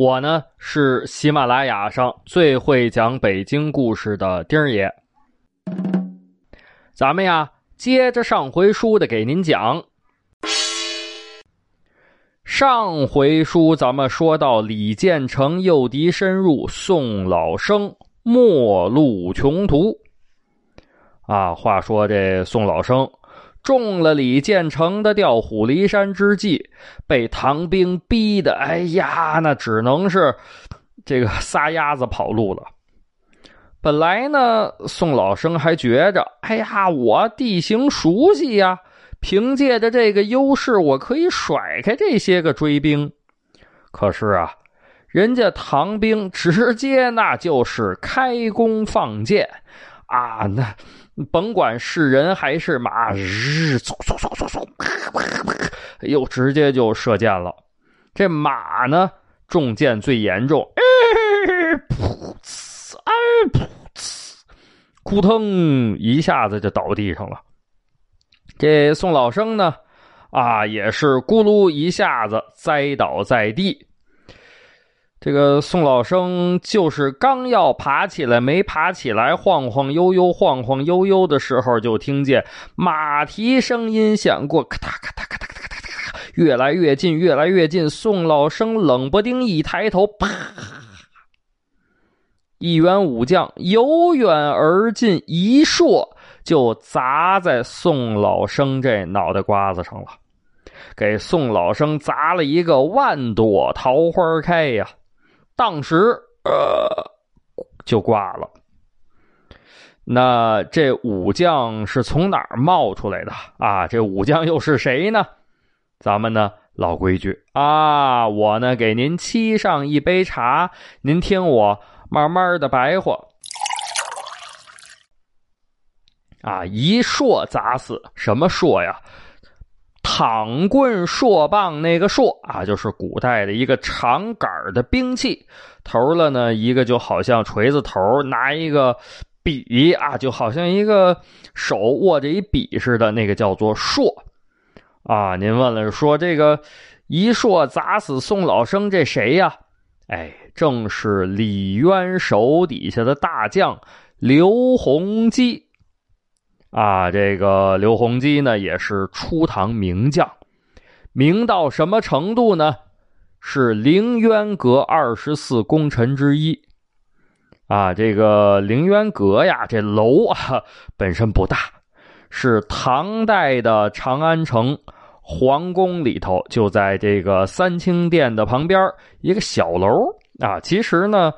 我呢是喜马拉雅上最会讲北京故事的丁儿爷。咱们呀，接着上回书的给您讲。上回书咱们说到李建成诱敌深入，宋老生末路穷途。啊，话说这宋老生中了李建成的调虎离山之计，被唐兵逼的，哎呀，那只能是这个撒丫子跑路了。本来呢，宋老生还觉着，哎呀，我地形熟悉呀，凭借着这个优势，我可以甩开这些个追兵。可是啊，人家唐兵直接那就是开弓放箭啊，那。甭管是人还是马，日嗖嗖嗖嗖嗖，又直接就射箭了。这马呢，中箭最严重，噗呲，哎噗呲，扑腾一下子就倒地上了。这宋老生呢，啊，也是咕噜一下子栽倒在地。这个宋老生就是刚要爬起来，没爬起来，晃晃悠悠，晃晃悠悠的时候，就听见马蹄声音响过，咔嗒咔嗒咔嗒咔嗒咔嗒，越来越近，越来越近。宋老生冷不丁一抬头，啪！一员武将由远而近，一槊就砸在宋老生这脑袋瓜子上了，给宋老生砸了一个万朵桃花开呀！当时，呃，就挂了。那这武将是从哪儿冒出来的啊？这武将又是谁呢？咱们呢，老规矩啊，我呢给您沏上一杯茶，您听我慢慢的白话。啊，一硕砸死什么硕呀？躺棍槊棒，那个槊啊，就是古代的一个长杆的兵器。头了呢，一个就好像锤子头，拿一个笔啊，就好像一个手握着一笔似的，那个叫做槊啊。您问了，说这个一槊砸死宋老生，这谁呀？哎，正是李渊手底下的大将刘洪基。啊，这个刘洪基呢，也是初唐名将，名到什么程度呢？是凌渊阁二十四功臣之一。啊，这个凌渊阁呀，这楼啊本身不大，是唐代的长安城皇宫里头，就在这个三清殿的旁边一个小楼啊。其实呢，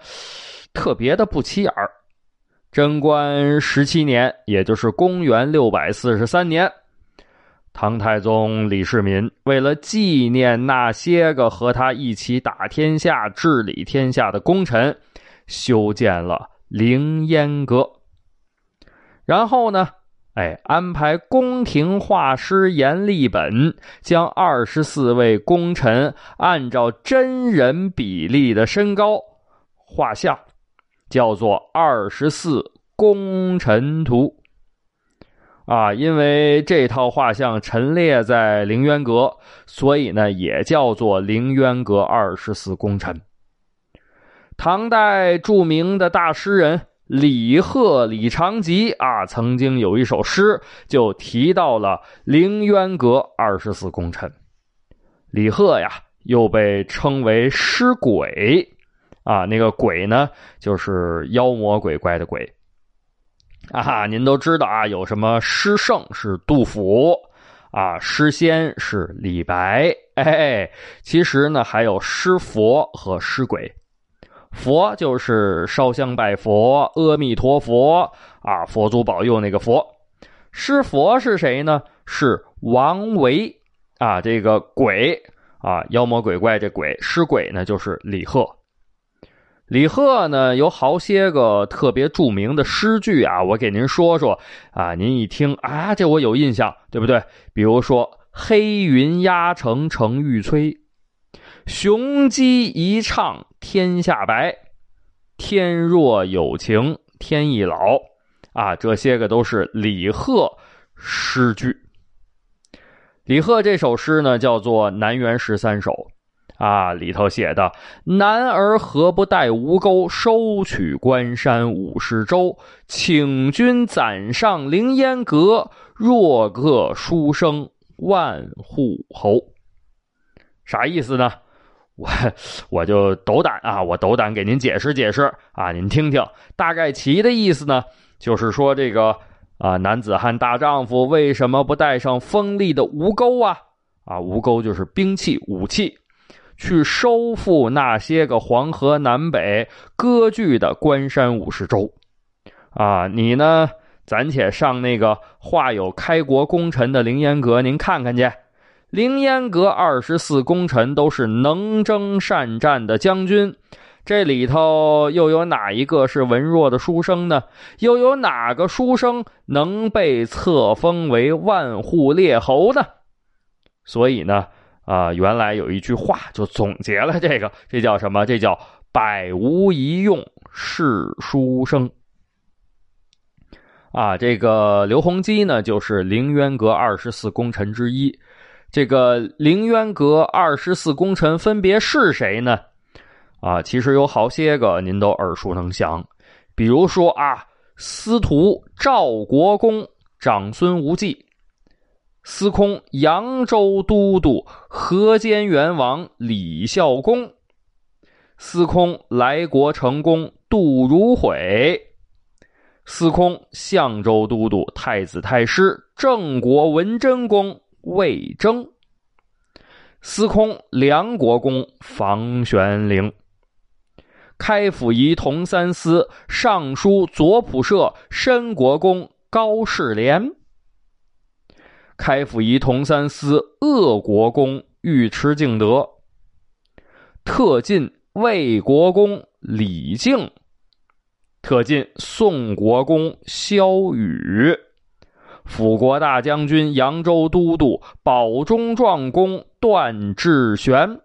特别的不起眼。贞观十七年，也就是公元六百四十三年，唐太宗李世民为了纪念那些个和他一起打天下、治理天下的功臣，修建了凌烟阁。然后呢，哎，安排宫廷画师阎立本将二十四位功臣按照真人比例的身高画像。叫做《二十四功臣图》啊，因为这套画像陈列在凌渊阁，所以呢也叫做凌渊阁二十四功臣。唐代著名的大诗人李贺、李长吉啊，曾经有一首诗就提到了凌渊阁二十四功臣。李贺呀，又被称为诗鬼。啊，那个鬼呢，就是妖魔鬼怪的鬼。啊哈，您都知道啊，有什么诗圣是杜甫，啊，诗仙是李白，哎，其实呢还有诗佛和诗鬼。佛就是烧香拜佛，阿弥陀佛啊，佛祖保佑那个佛。诗佛是谁呢？是王维啊，这个鬼。啊，妖魔鬼怪这鬼诗鬼呢，就是李贺。李贺呢有好些个特别著名的诗句啊，我给您说说啊，您一听啊，这我有印象，对不对？比如说“黑云压城城欲摧，雄鸡一唱天下白，天若有情天亦老”，啊，这些个都是李贺诗句。李贺这首诗呢，叫做《南园十三首》。啊，里头写的“男儿何不带吴钩，收取关山五十州？请君暂上凌烟阁，若个书生万户侯。”啥意思呢？我我就斗胆啊，我斗胆给您解释解释啊，您听听。大概其的意思呢，就是说这个啊，男子汉大丈夫为什么不带上锋利的吴钩啊？啊，吴钩就是兵器武器。去收复那些个黄河南北割据的关山五十州，啊，你呢？暂且上那个画有开国功臣的凌烟阁，您看看去。凌烟阁二十四功臣都是能征善战的将军，这里头又有哪一个是文弱的书生呢？又有哪个书生能被册封为万户列侯呢？所以呢？啊，原来有一句话就总结了这个，这叫什么？这叫“百无一用是书生”。啊，这个刘洪基呢，就是凌渊阁二十四功臣之一。这个凌渊阁二十四功臣分别是谁呢？啊，其实有好些个您都耳熟能详，比如说啊，司徒赵国公长孙无忌。司空扬州都督河间元王李孝恭，司空来国成公杜如晦，司空相州都督太子太师郑国文贞公魏征，司空梁国公房玄龄，开府仪同三司尚书左仆射申国公高士廉。开府仪同三司鄂国公尉迟敬德，特进魏国公李靖，特进宋国公萧宇，辅国大将军扬州都督保中壮公段志玄，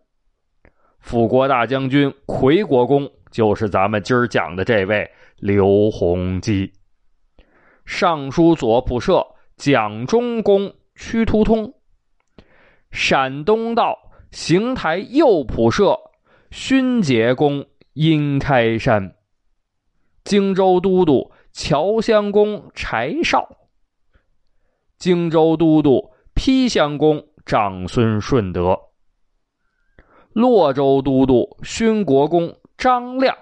辅国大将军魁国公就是咱们今儿讲的这位刘弘基，尚书左仆射蒋中公。屈突通，陕东道邢台右仆射勋节公殷开山，荆州都督乔襄公柴绍，荆州都督丕襄公长孙顺德，洛州都督勋国公张亮，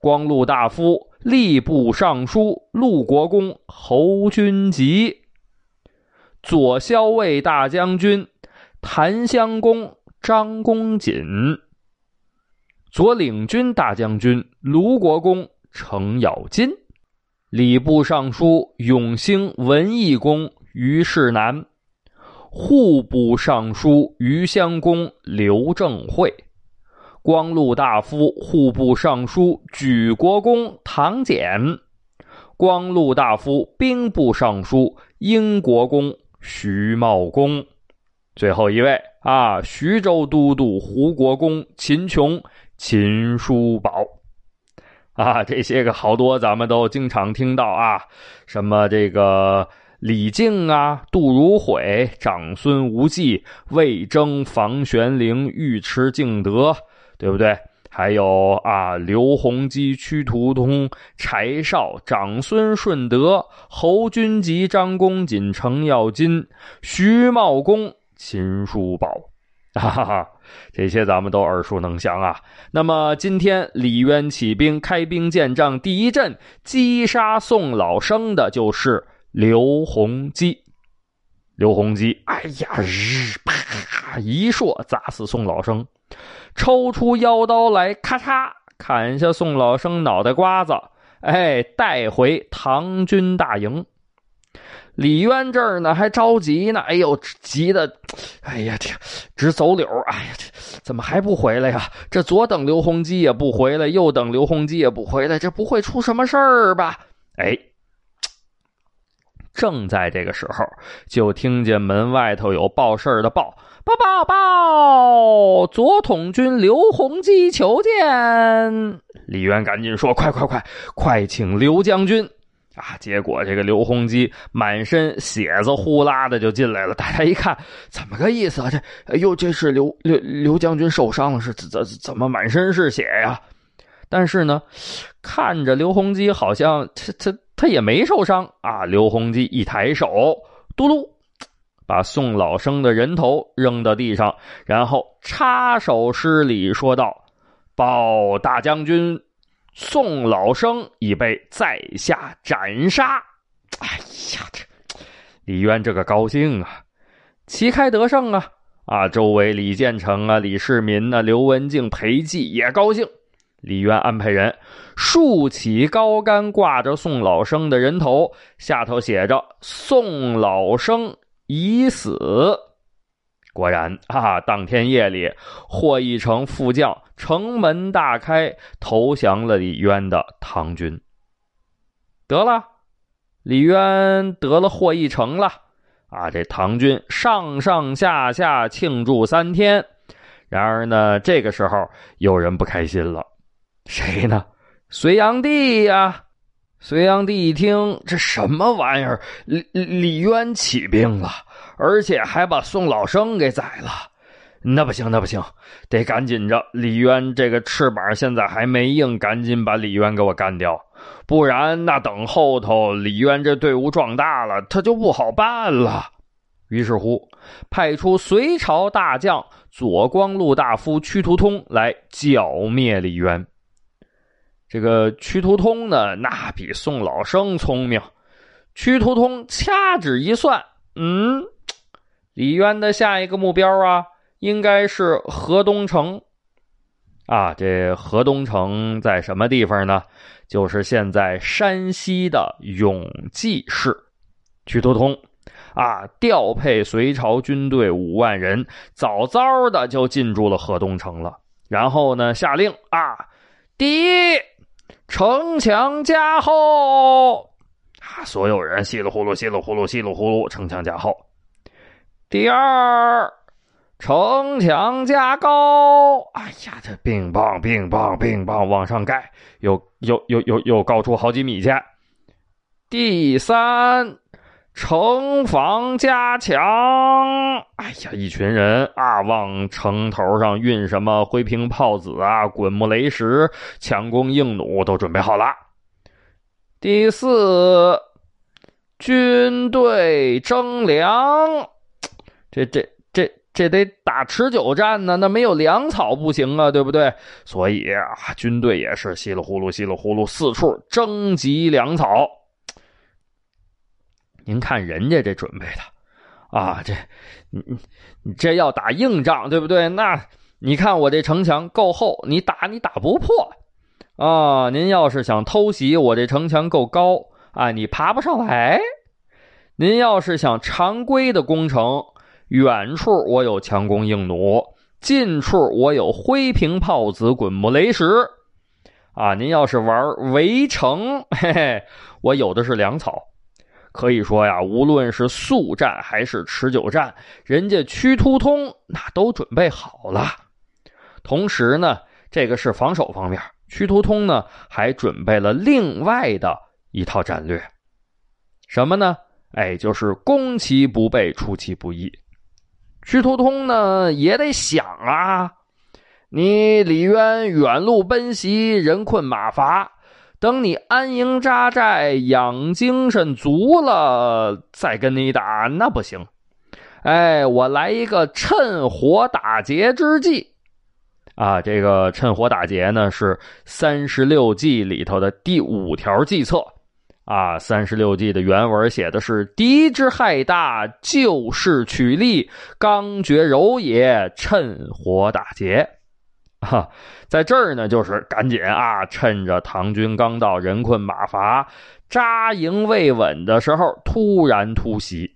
光禄大夫吏部尚书陆国公侯君集。左骁卫大将军檀香公张公瑾，左领军大将军卢国公程咬金，礼部尚书永兴文义公于世南，户部尚书余襄公刘正会，光禄大夫户部尚书举国公唐俭，光禄大夫兵部尚书英国公。徐茂公，最后一位啊，徐州都督胡国公秦琼、秦叔宝，啊，这些个好多咱们都经常听到啊，什么这个李靖啊、杜如晦、长孙无忌、魏征、房玄龄、尉迟敬德，对不对？还有啊，刘洪基、屈突通、柴少、长孙顺德、侯君集、张公瑾、程咬金、徐茂公、秦叔宝，哈哈哈，这些咱们都耳熟能详啊。那么今天李渊起兵开兵建仗，第一阵击杀宋老生的就是刘洪基。刘洪基，哎呀，日啪一槊砸死宋老生。抽出腰刀来，咔嚓砍下宋老生脑袋瓜子，哎，带回唐军大营。李渊这儿呢还着急呢，哎呦，急的，哎呀，这直走柳哎呀，这怎么还不回来呀？这左等刘洪基也不回来，右等刘洪基也不回来，这不会出什么事儿吧？哎，正在这个时候，就听见门外头有报事的报报报报，左统军刘洪基求见。李渊赶紧说：“快快快，快请刘将军。”啊！结果这个刘洪基满身血子呼啦的就进来了。大家一看，怎么个意思啊？这哎呦，这是刘刘刘将军受伤了，是怎怎怎么满身是血呀？但是呢，看着刘洪基好像他他他也没受伤啊。刘洪基一抬手，嘟噜，把宋老生的人头扔到地上，然后插手施礼说道：“报大将军。”宋老生已被在下斩杀，哎呀，这李渊这个高兴啊，旗开得胜啊！啊，周围李建成啊、李世民啊、刘文静、裴寂也高兴。李渊安排人竖起高杆，挂着宋老生的人头，下头写着“宋老生已死”。果然啊，当天夜里，霍义成副将城门大开，投降了李渊的唐军。得了，李渊得了霍义成了啊！这唐军上上下下庆祝三天。然而呢，这个时候有人不开心了，谁呢？隋炀帝呀！隋炀帝一听，这什么玩意儿？李李渊起兵了。而且还把宋老生给宰了，那不行，那不行，得赶紧着。李渊这个翅膀现在还没硬，赶紧把李渊给我干掉，不然那等后头李渊这队伍壮大了，他就不好办了。于是乎，派出隋朝大将左光禄大夫屈突通来剿灭李渊。这个屈突通呢，那比宋老生聪明。屈突通掐指一算，嗯。李渊的下一个目标啊，应该是河东城，啊，这河东城在什么地方呢？就是现在山西的永济市。屈突通啊，调配隋朝军队五万人，早早的就进驻了河东城了。然后呢，下令啊，第一，城墙加厚，啊，所有人稀里呼噜，稀里呼噜，稀里呼噜，城墙加厚。第二，城墙加高。哎呀，这冰棒，冰棒，冰棒往上盖，又又又又又高出好几米去。第三，城防加强。哎呀，一群人啊，往城头上运什么灰瓶炮子啊、滚木雷石、强弓硬弩都准备好了。第四，军队征粮。这这这这得打持久战呢，那没有粮草不行啊，对不对？所以啊，军队也是稀里呼噜、稀里呼噜，四处征集粮草。您看人家这准备的啊，这你你你这要打硬仗，对不对？那你看我这城墙够厚，你打你打不破啊。您要是想偷袭，我这城墙够高啊，你爬不上来。您要是想常规的攻城。远处我有强弓硬弩，近处我有灰瓶炮子、滚木雷石。啊，您要是玩围城，嘿嘿，我有的是粮草。可以说呀，无论是速战还是持久战，人家屈突通那都准备好了。同时呢，这个是防守方面，屈突通呢还准备了另外的一套战略，什么呢？哎，就是攻其不备，出其不意。屈突通呢也得想啊，你李渊远路奔袭，人困马乏，等你安营扎寨，养精神足了，再跟你打那不行。哎，我来一个趁火打劫之计啊！这个趁火打劫呢，是三十六计里头的第五条计策。啊，三十六计的原文写的是：“敌之害大，就是取利，刚决柔也，趁火打劫。”哈，在这儿呢，就是赶紧啊，趁着唐军刚到，人困马乏，扎营未稳的时候突然突袭。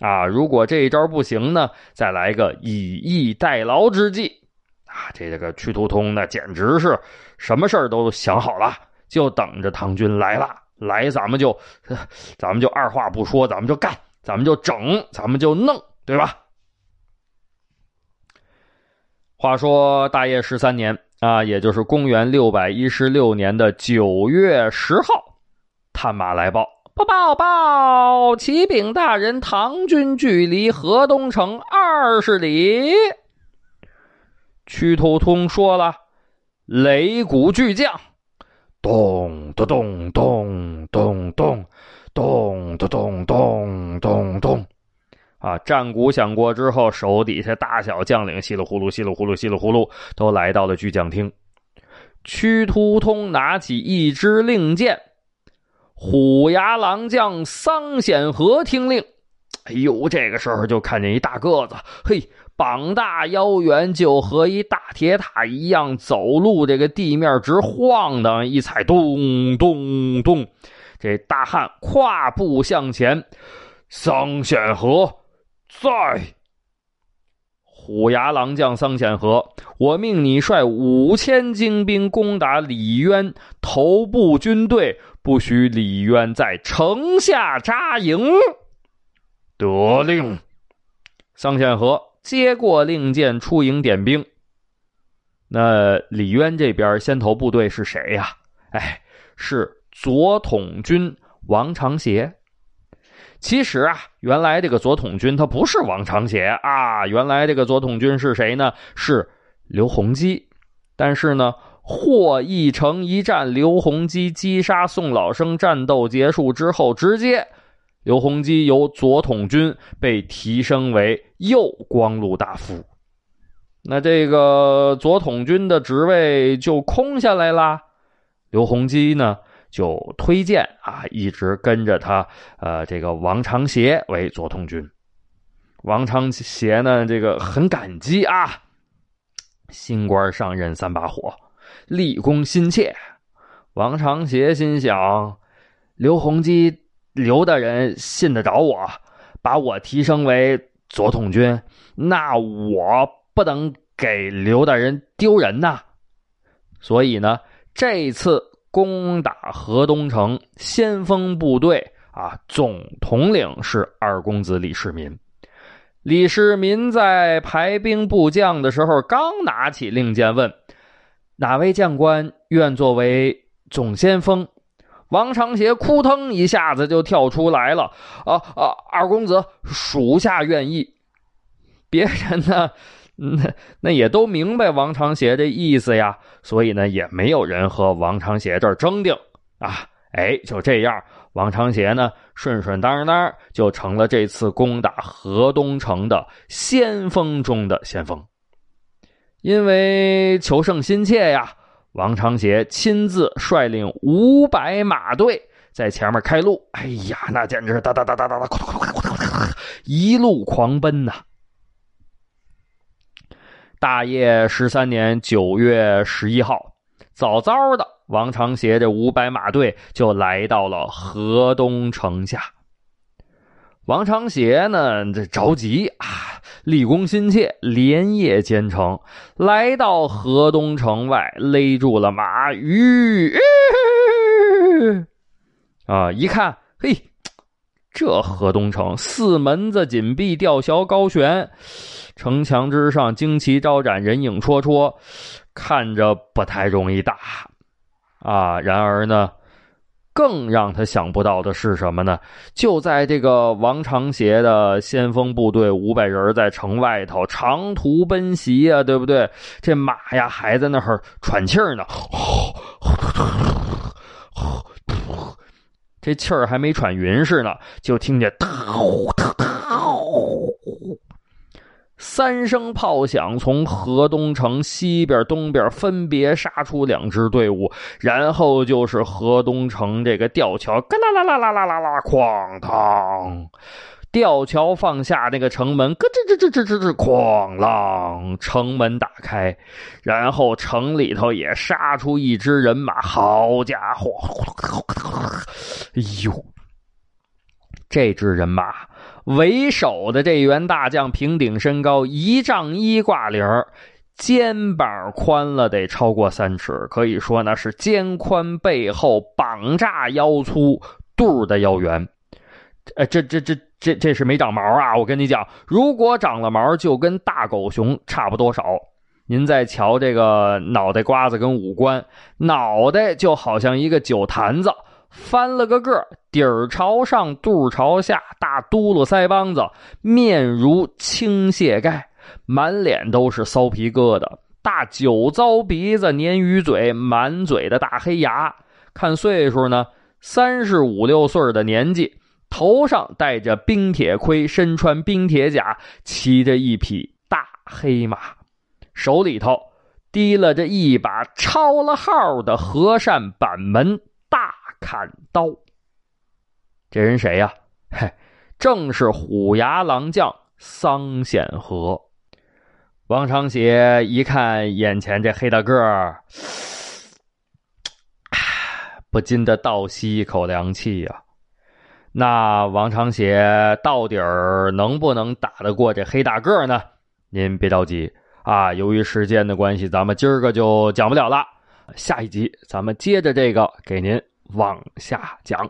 啊，如果这一招不行呢，再来个以逸待劳之计。啊，这这个屈突通那简直是什么事儿都想好了，就等着唐军来了。来，咱们就，咱们就二话不说，咱们就干，咱们就整，咱们就弄，对吧？话说大业十三年啊，也就是公元六百一十六年的九月十号，探马来报，报报报，启禀大人，唐军距离河东城二十里。屈突通说了，擂鼓巨将，咚咚咚咚咚咚咚咚咚咚咚。啊！战鼓响过之后，手底下大小将领稀里呼噜、稀里呼噜、稀里呼噜，都来到了巨将厅。屈突通拿起一支令箭，虎牙狼将桑显和听令。哎呦，这个时候就看见一大个子，嘿，膀大腰圆，就和一大铁塔一样，走路这个地面直晃荡，一踩咚咚咚，这大汉跨步向前，桑显和。在虎牙狼将桑显和，我命你率五千精兵攻打李渊头部军队，不许李渊在城下扎营。得令。桑显和接过令箭，出营点兵。那李渊这边先头部队是谁呀？哎，是左统军王长协。其实啊，原来这个左统军他不是王长协啊，原来这个左统军是谁呢？是刘洪基。但是呢，霍邑城一战，刘洪基击杀宋老生，战斗结束之后，直接刘洪基由左统军被提升为右光禄大夫。那这个左统军的职位就空下来啦。刘洪基呢？就推荐啊，一直跟着他，呃，这个王长协为左统军。王长协呢，这个很感激啊，新官上任三把火，立功心切。王长协心想，刘洪基刘大人信得着我，把我提升为左统军，那我不能给刘大人丢人呐。所以呢，这次。攻打河东城，先锋部队啊，总统领是二公子李世民。李世民在排兵布将的时候，刚拿起令箭，问哪位将官愿作为总先锋？王长协扑腾一下子就跳出来了：“啊啊，二公子，属下愿意。”别人呢？那那也都明白王长协这意思呀，所以呢，也没有人和王长协这儿争定啊。哎，就这样，王长协呢，顺顺当当就成了这次攻打河东城的先锋中的先锋。因为求胜心切呀，王长协亲自率领五百马队在前面开路。哎呀，那简直是哒哒哒哒哒哒，一路狂奔呐！大业十三年九月十一号，早早的，王长协这五百马队就来到了河东城下。王长协呢，这着急啊，立功心切，连夜兼程，来到河东城外，勒住了马吁，啊，一看，嘿，这河东城四门子紧闭，吊桥高悬。城墙之上，旌旗招展，人影绰绰，看着不太容易打啊。然而呢，更让他想不到的是什么呢？就在这个王长协的先锋部队五百人在城外头长途奔袭啊，对不对？这马呀还在那儿喘气儿呢，这气儿还没喘匀似的，就听见三声炮响，从河东城西边、东边分别杀出两支队伍，然后就是河东城这个吊桥，嘎啦啦啦啦啦啦啦，哐当！吊桥放下那个城门，咯吱吱吱吱吱吱，哐啷，城门打开，然后城里头也杀出一支人马。好家伙，哎呦，这支人马为首的这员大将，平顶身高一丈一挂领肩膀宽了得超过三尺，可以说那是肩宽背后，膀炸腰粗，肚的腰圆。呃，这这这这这是没长毛啊！我跟你讲，如果长了毛，就跟大狗熊差不多少。您再瞧这个脑袋瓜子跟五官，脑袋就好像一个酒坛子，翻了个个，底儿朝上，肚朝下，大嘟噜腮帮子，面如青蟹盖，满脸都是骚皮疙瘩，大酒糟鼻子，鲶鱼嘴，满嘴的大黑牙，看岁数呢，三十五六岁的年纪。头上戴着冰铁盔，身穿冰铁甲，骑着一匹大黑马，手里头提了着一把抄了号的和善板门大砍刀。这人谁呀？嘿，正是虎牙狼将桑显和。王长写一看眼前这黑大个儿，不禁的倒吸一口凉气呀。那王长协到底儿能不能打得过这黑大个呢？您别着急啊，由于时间的关系，咱们今儿个就讲不了了。下一集咱们接着这个给您往下讲。